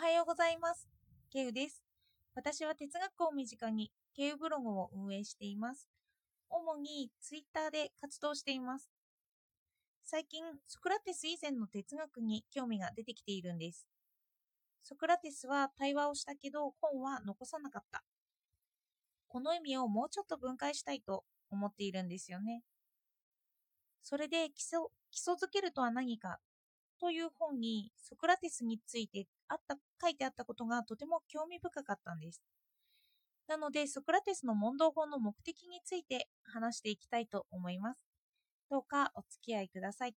はようございます。ケウです。私は哲学を身近にケウブログを運営しています。主にツイッターで活動しています。最近、ソクラテス以前の哲学に興味が出てきているんです。ソクラテスは対話をしたけど本は残さなかった。この意味をもうちょっと分解したいと思っているんですよね。それで基礎基礎づけるとは何かという本にソクラテスについてあった書いてあったことがとても興味深かったんです。なのでソクラテスの問答法の目的について話していきたいと思います。どうかお付き合いください。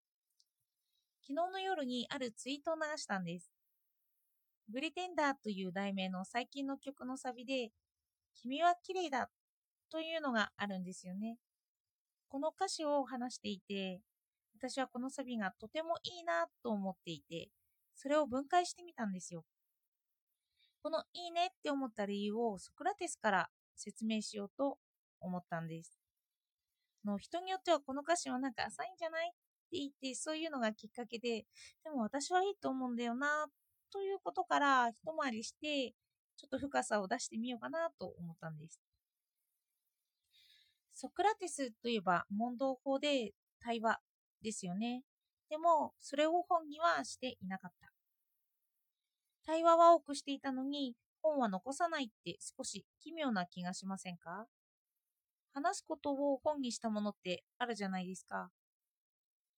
昨日の夜にあるツイートを流したんです。ブリテンダーという題名の最近の曲のサビで君は綺麗だというのがあるんですよね。この歌詞を話していて、私はこのサビがとてもいいなと思っていて、それを分解してみたんですよ。このいいねって思った理由をソクラテスから説明しようと思ったんです。の人によってはこの歌詞はなんか浅いんじゃないって言ってそういうのがきっかけで、でも私はいいと思うんだよなということから一回りしてちょっと深さを出してみようかなと思ったんです。ソクラテスといえば問答法で対話ですよね。でも、それを本にはしていなかった。対話は多くしていたのに、本は残さないって少し奇妙な気がしませんか？話すことを本にしたものってあるじゃないですか。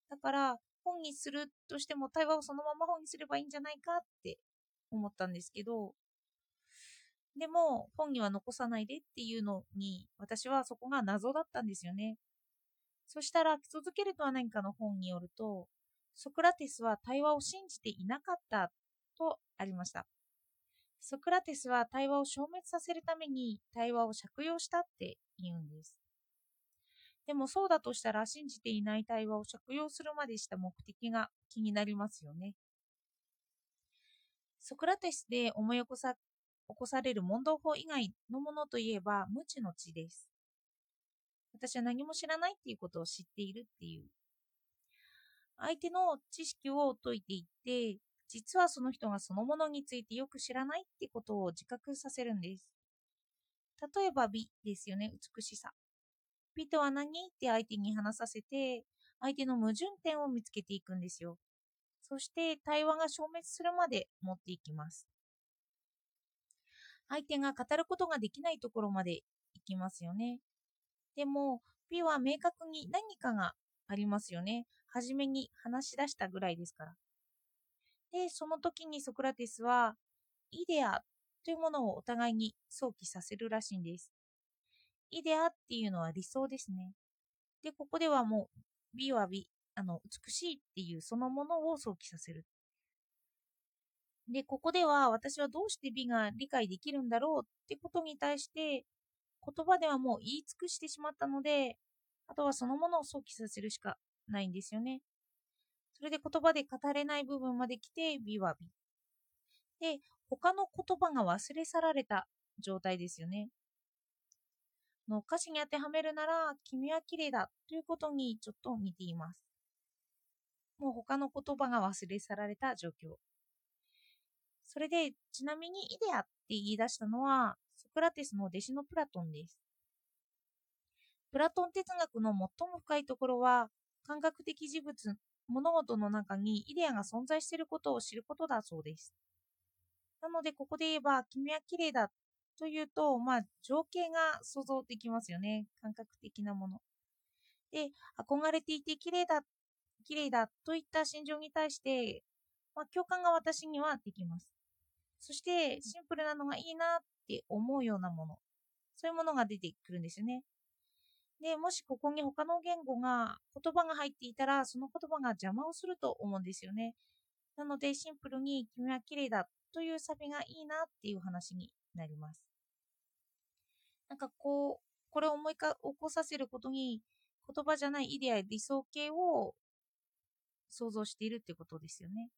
だから、本にするとしても対話をそのまま本にすればいいんじゃないかって思ったんですけど、でも本には残さないでっていうのに私はそこが謎だったんですよね。そしたら基礎づけるとは何かの本によるとソクラテスは対話を信じていなかったとありました。ソクラテスは対話を消滅させるために対話を借用したって言うんです。でもそうだとしたら信じていない対話を借用するまでした目的が気になりますよね。ソクラテスで思い起こさ起こされる問答法以外のものといえば無知の知です。私は何も知らないっていうことを知っているっていう。相手の知識を解いていって、実はその人がそのものについてよく知らないってことを自覚させるんです。例えば美ですよね、美しさ。美とは何って相手に話させて、相手の矛盾点を見つけていくんですよ。そして対話が消滅するまで持っていきます。相手が語ることができないところまで行きますよね。でも、美は明確に何かがありますよね。初めに話し出したぐらいですから。で、その時にソクラテスは、イデアというものをお互いに想起させるらしいんです。イデアっていうのは理想ですね。で、ここではもう、美は美、あの、美しいっていうそのものを想起させる。で、ここでは私はどうして美が理解できるんだろうってことに対して言葉ではもう言い尽くしてしまったので、あとはそのものを想起させるしかないんですよね。それで言葉で語れない部分まで来て美は美。で、他の言葉が忘れ去られた状態ですよね。の歌詞に当てはめるなら、君は綺麗だということにちょっと似ています。もう他の言葉が忘れ去られた状況。それで、ちなみにイデアって言い出したのは、クラテスの弟子のプラトンです。プラトン哲学の最も深いところは、感覚的事物、物事の中にイデアが存在していることを知ることだそうです。なので、ここで言えば、君は綺麗だというと、まあ、情景が想像できますよね。感覚的なもの。で、憧れていて綺麗だ、綺麗だといった心情に対して、まあ、共感が私にはできます。そして、シンプルなのがいいなって思うようなもの。そういうものが出てくるんですよね。で、もしここに他の言語が、言葉が入っていたら、その言葉が邪魔をすると思うんですよね。なので、シンプルに、君は綺麗だというサビがいいなっていう話になります。なんかこう、これを思いか起こさせることに、言葉じゃないイデアや理想形を想像しているってことですよね。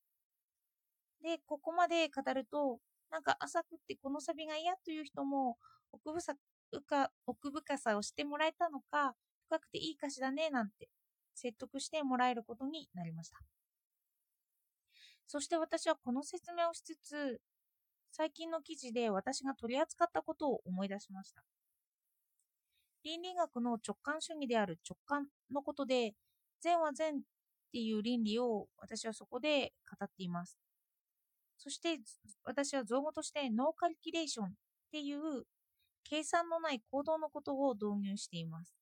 で、ここまで語ると、なんか浅くってこのサビが嫌という人も奥深奥深さをしてもらえたのか、深くていい歌詞だねなんて説得してもらえることになりました。そして私はこの説明をしつつ、最近の記事で私が取り扱ったことを思い出しました。倫理学の直感主義である直感のことで、善は善っていう倫理を私はそこで語っています。そして私は造語としてノーカリキュレーションっていう計算のない行動のことを導入しています。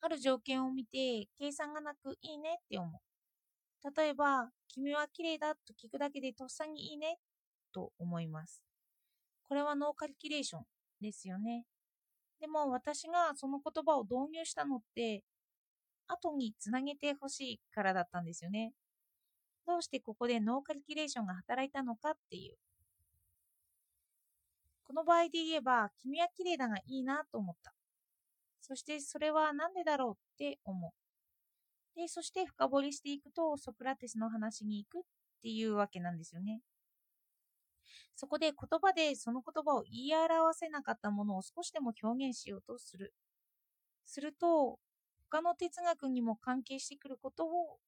ある条件を見て計算がなくいいねって思う。例えば、君は綺麗だと聞くだけでとっさにいいねと思います。これはノーカリキュレーションですよね。でも私がその言葉を導入したのって後につなげてほしいからだったんですよね。どうしてここでノーカリキュレーションが働いたのかっていう。この場合で言えば、君は綺麗だがいいなと思った。そしてそれは何でだろうって思う。で、そして深掘りしていくと、ソクラテスの話に行くっていうわけなんですよね。そこで言葉でその言葉を言い表せなかったものを少しでも表現しようとする。すると、他の哲学にも関係してくることを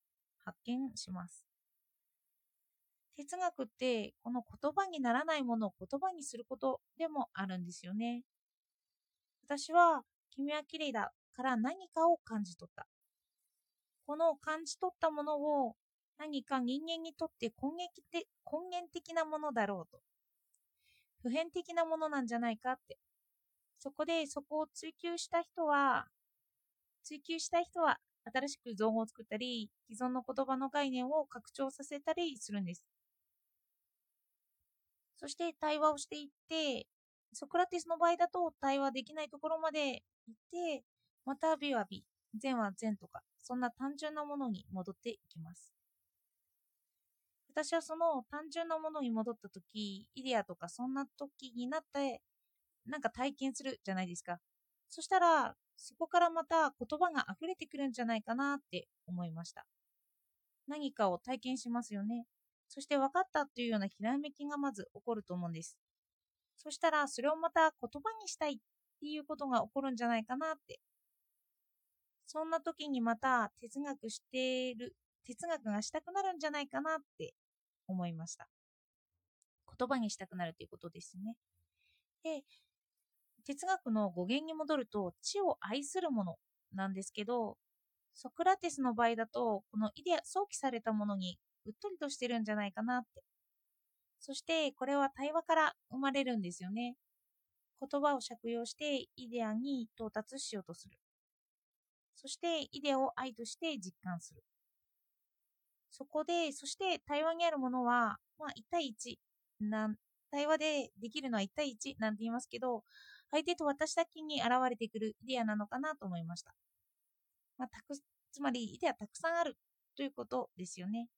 発見します。哲学ってこの言葉にならないものを言葉にすることでもあるんですよね。私は君は綺麗だから何かを感じ取った。この感じ取ったものを何か人間にとって根源的なものだろうと。普遍的なものなんじゃないかって。そこでそこを追求した人は追求した人は新しく造語を作ったり、既存の言葉の概念を拡張させたりするんです。そして対話をしていって、ソクラティスの場合だと対話できないところまで行って、また美は美、善は善とか、そんな単純なものに戻っていきます。私はその単純なものに戻った時、イデアとかそんな時になって、なんか体験するじゃないですか。そしたら、そこからまた言葉が溢れてくるんじゃないかなって思いました。何かを体験しますよね。そして分かったというようなひらめきがまず起こると思うんです。そしたらそれをまた言葉にしたいっていうことが起こるんじゃないかなって。そんな時にまた哲学している、哲学がしたくなるんじゃないかなって思いました。言葉にしたくなるということですね。で、哲学の語源に戻ると、知を愛するものなんですけど、ソクラテスの場合だと、このイデア、想起されたものにうっとりとしてるんじゃないかなって。そして、これは対話から生まれるんですよね。言葉を借用してイデアに到達しようとする。そして、イデアを愛として実感する。そこで、そして対話にあるものは、まあ、1対1なん、対話でできるのは1対1なんて言いますけど、相手と私だけに現れてくるイデアなのかなと思いました。まあ、たくつまり、イデアたくさんあるということですよね。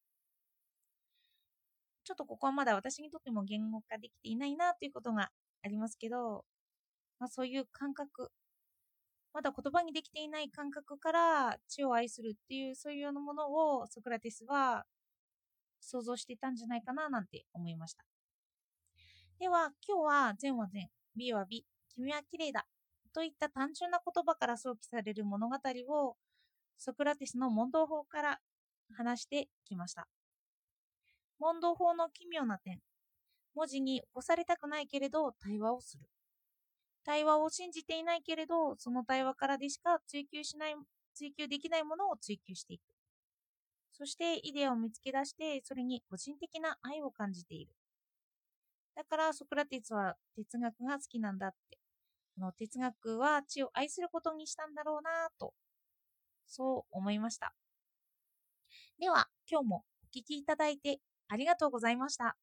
ちょっとここはまだ私にとっても言語化できていないなということがありますけど、まあ、そういう感覚、まだ言葉にできていない感覚から知を愛するっていうそういうようなものをソクラテスは想像していたんじゃないかななんて思いました。では今日は善は善、美は美君は綺麗だといった単純な言葉から想起される物語をソクラテスの問答法から話してきました。問答法の奇妙な点。文字に起こされたくないけれど対話をする。対話を信じていないけれど、その対話からでしか追求しない、追求できないものを追求していく。そしてイデアを見つけ出して、それに個人的な愛を感じている。だからソクラテスは哲学が好きなんだってこの哲学は知を愛することにしたんだろうなと、そう思いました。では、今日もお聴きいただいてありがとうございました。